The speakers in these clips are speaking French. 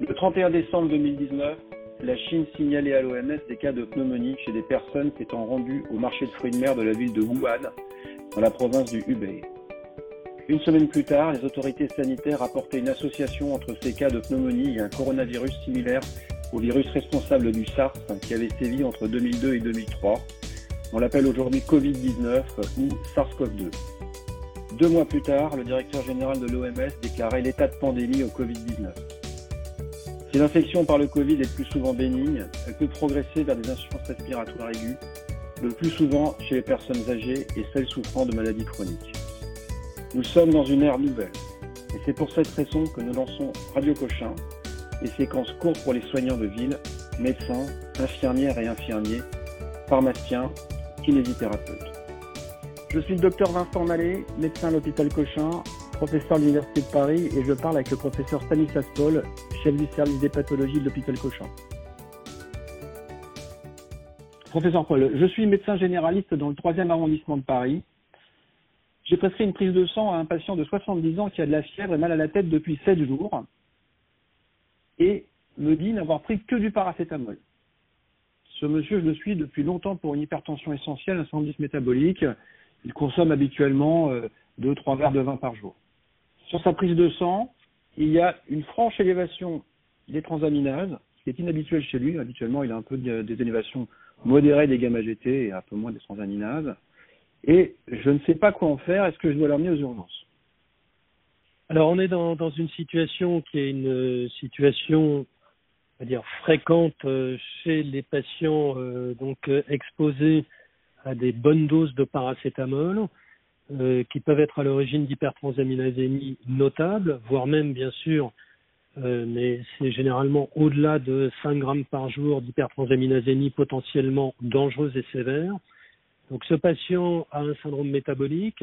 Le 31 décembre 2019, la Chine signalait à l'OMS des cas de pneumonie chez des personnes s'étant rendues au marché de fruits de mer de la ville de Wuhan, dans la province du Hubei. Une semaine plus tard, les autorités sanitaires rapportaient une association entre ces cas de pneumonie et un coronavirus similaire au virus responsable du SARS qui avait sévi entre 2002 et 2003. On l'appelle aujourd'hui Covid-19 ou SARS-CoV-2. Deux mois plus tard, le directeur général de l'OMS déclarait l'état de pandémie au Covid-19. Si l'infection par le Covid est plus souvent bénigne, elle peut progresser vers des insuffisances respiratoires aiguës, le plus souvent chez les personnes âgées et celles souffrant de maladies chroniques. Nous sommes dans une ère nouvelle, et c'est pour cette raison que nous lançons Radio Cochin, des séquences courtes pour les soignants de ville, médecins, infirmières et infirmiers, pharmaciens, kinésithérapeutes. Je suis le docteur Vincent Mallet, médecin à l'hôpital Cochin, professeur de l'Université de Paris, et je parle avec le professeur Stanislas Paul, chef du service des pathologies de l'hôpital Cochin. Professeur Paul, je suis médecin généraliste dans le 3e arrondissement de Paris. J'ai prescrit une prise de sang à un patient de 70 ans qui a de la fièvre et mal à la tête depuis 7 jours et me dit n'avoir pris que du paracétamol. Ce monsieur, je le suis depuis longtemps pour une hypertension essentielle, un syndrome métabolique. Il consomme habituellement 2-3 euh, verres de vin par jour. Sur sa prise de sang, il y a une franche élévation des transaminases, ce qui est inhabituel chez lui. Habituellement, il a un peu des élévations modérées des gamma-GT et un peu moins des transaminases. Et je ne sais pas quoi en faire. Est-ce que je dois l'emmener aux urgences? Alors, on est dans, une situation qui est une situation, on va dire, fréquente euh, chez les patients euh, donc euh, exposés à des bonnes doses de paracétamol. Euh, qui peuvent être à l'origine d'hypertransaminasémie notable, voire même bien sûr, euh, mais c'est généralement au-delà de 5 grammes par jour d'hypertransaminasémie potentiellement dangereuse et sévère. Donc ce patient a un syndrome métabolique,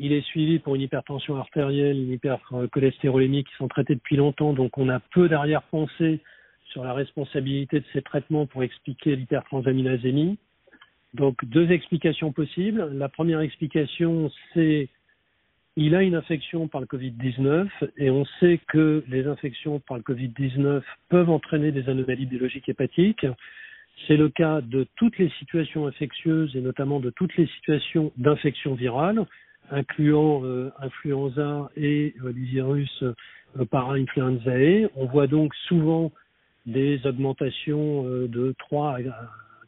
il est suivi pour une hypertension artérielle, une hypercholestérolémie qui sont traitées depuis longtemps, donc on a peu d'arrière-pensée sur la responsabilité de ces traitements pour expliquer l'hypertransaminasémie. Donc deux explications possibles. La première explication, c'est il a une infection par le Covid-19 et on sait que les infections par le Covid-19 peuvent entraîner des anomalies biologiques hépatiques. C'est le cas de toutes les situations infectieuses et notamment de toutes les situations d'infection virale, incluant euh, influenza et euh, les virus euh, para-influenzae. On voit donc souvent des augmentations euh, de 3 à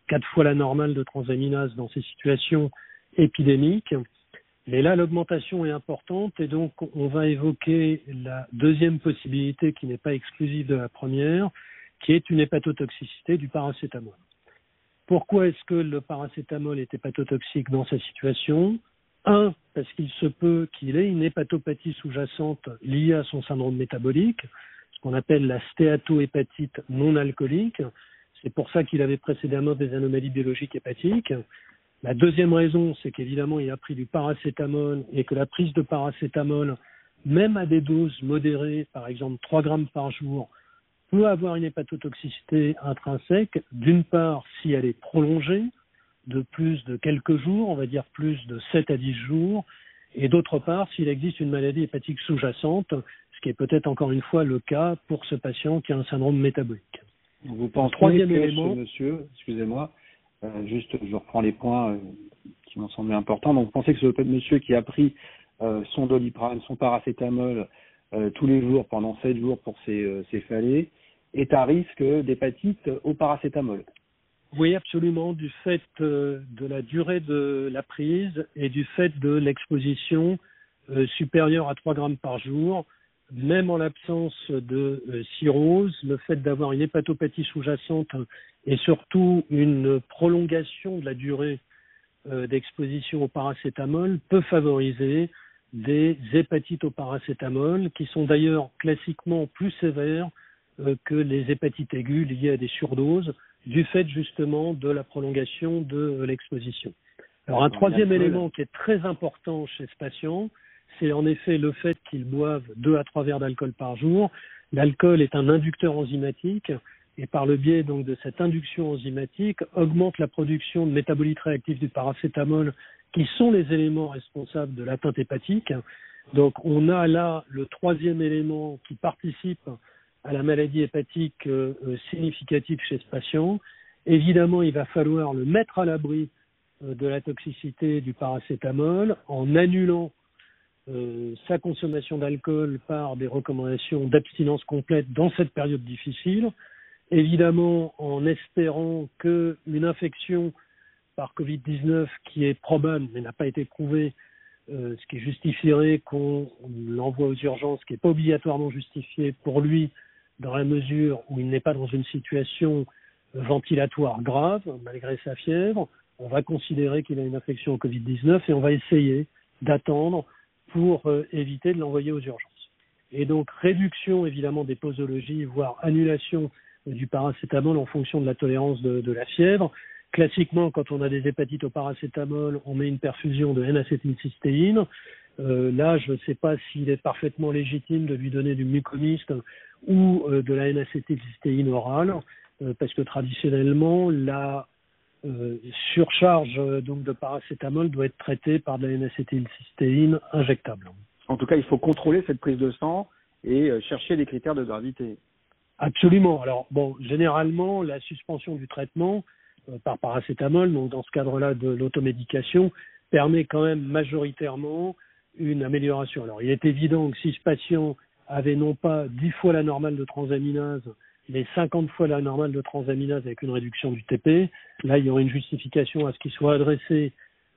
quatre fois la normale de transaminase dans ces situations épidémiques. Mais là, l'augmentation est importante et donc on va évoquer la deuxième possibilité qui n'est pas exclusive de la première, qui est une hépatotoxicité du paracétamol. Pourquoi est-ce que le paracétamol est hépatotoxique dans cette situation? Un, parce qu'il se peut qu'il ait une hépatopathie sous-jacente liée à son syndrome métabolique, ce qu'on appelle la stéatohépatite non alcoolique, c'est pour ça qu'il avait précédemment des anomalies biologiques hépatiques. La deuxième raison, c'est qu'évidemment, il a pris du paracétamol et que la prise de paracétamol, même à des doses modérées, par exemple 3 grammes par jour, peut avoir une hépatotoxicité intrinsèque, d'une part si elle est prolongée de plus de quelques jours, on va dire plus de 7 à 10 jours, et d'autre part s'il existe une maladie hépatique sous-jacente, ce qui est peut-être encore une fois le cas pour ce patient qui a un syndrome métabolique. Vous pensez Troisième que élément, ce monsieur, excusez-moi, euh, juste je reprends les points euh, qui m'ont semblé importants. Donc vous pensez que ce monsieur qui a pris euh, son doliprane, son paracétamol tous les jours pendant sept jours pour ses, euh, ses phalées est à risque d'hépatite au paracétamol? Oui, absolument, du fait de la durée de la prise et du fait de l'exposition supérieure à 3 grammes par jour même en l'absence de euh, cirrhose, le fait d'avoir une hépatopathie sous-jacente et surtout une prolongation de la durée euh, d'exposition au paracétamol peut favoriser des hépatites au paracétamol qui sont d'ailleurs classiquement plus sévères euh, que les hépatites aiguës liées à des surdoses du fait justement de la prolongation de l'exposition. Alors un troisième élément qui est très important chez ce patient, c'est en effet le fait qu'ils boivent deux à trois verres d'alcool par jour. L'alcool est un inducteur enzymatique et par le biais donc de cette induction enzymatique augmente la production de métabolites réactifs du paracétamol qui sont les éléments responsables de l'atteinte hépatique. Donc on a là le troisième élément qui participe à la maladie hépatique significative chez ce patient. Évidemment, il va falloir le mettre à l'abri de la toxicité du paracétamol en annulant euh, sa consommation d'alcool par des recommandations d'abstinence complète dans cette période difficile, évidemment en espérant qu'une infection par Covid-19 qui est probable mais n'a pas été prouvée, euh, ce qui justifierait qu'on l'envoie aux urgences, qui n'est pas obligatoirement justifié pour lui dans la mesure où il n'est pas dans une situation ventilatoire grave malgré sa fièvre, on va considérer qu'il a une infection au Covid-19 et on va essayer d'attendre pour euh, éviter de l'envoyer aux urgences. Et donc réduction évidemment des posologies, voire annulation du paracétamol en fonction de la tolérance de, la fièvre. Classiquement, quand on a des hépatites au paracétamol, on met une perfusion de N-acétylcystéine. Euh, là, je ne sais pas s'il est parfaitement légitime de lui donner du mucomiste ou euh, de la N-acétylcystéine orale, parce que traditionnellement, la euh, surcharge euh, donc de paracétamol doit être traitée par de la N-acétylcystéine injectable. En tout cas, il faut contrôler cette prise de sang et euh, chercher des critères de gravité. Absolument. Alors bon, généralement, la suspension du traitement par paracétamol, donc dans ce cadre-là de l'automédication, permet quand même majoritairement une amélioration. Alors il est évident que si ce patient avait non pas 10 fois la normale de transaminase, les 50 fois la normale de transaminase avec une réduction du TP. Là, il y aurait une justification à ce qu'il soit adressé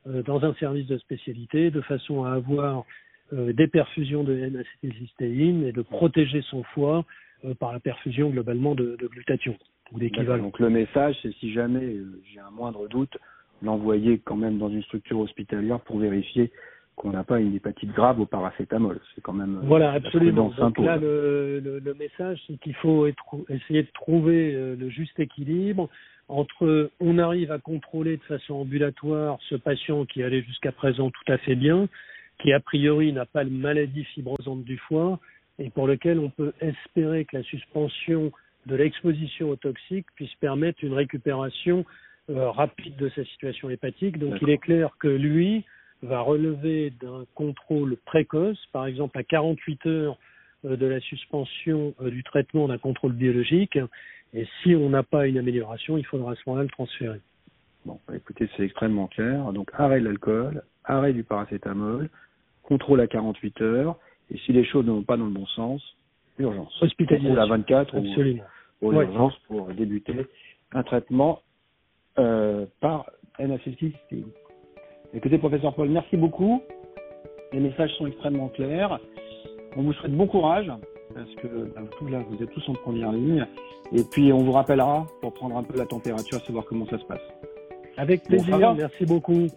euh, dans un service de spécialité de façon à avoir euh, des perfusions de N-acétylcystéine et de protéger son foie euh, par la perfusion globalement de, de glutathion ou d'équivalent. Donc le message, c'est si jamais j'ai un moindre doute, l'envoyer quand même dans une structure hospitalière pour vérifier qu'on n'a pas une hépatite grave au paracétamol. C'est quand même euh, voilà absolument. Donc là, le, le, le message, c'est qu'il faut être, essayer de trouver euh, le juste équilibre entre on arrive à contrôler de façon ambulatoire ce patient qui allait jusqu'à présent tout à fait bien, qui a priori n'a pas de maladie fibrosante du foie et pour lequel on peut espérer que la suspension de l'exposition aux toxiques puisse permettre une récupération euh, rapide de sa situation hépatique. Donc il est clair que lui, va relever d'un contrôle précoce, par exemple à 48 heures euh, de la suspension euh, du traitement d'un contrôle biologique. Et si on n'a pas une amélioration, il faudra à ce moment-là le transférer. Bon, bah, écoutez, c'est extrêmement clair. Donc, arrêt de l'alcool, arrêt du paracétamol, contrôle à 48 heures. Et si les choses ne vont pas dans le bon sens, urgence. Hospitalisation. à 24 Absolument. ou aux urgences pour débuter un traitement euh, par NACC. Écoutez, professeur Paul, merci beaucoup. Les messages sont extrêmement clairs. On vous souhaite bon courage, parce que bah, là, vous êtes tous en première ligne. Et puis, on vous rappellera pour prendre un peu la température, savoir comment ça se passe. Avec plaisir, merci beaucoup.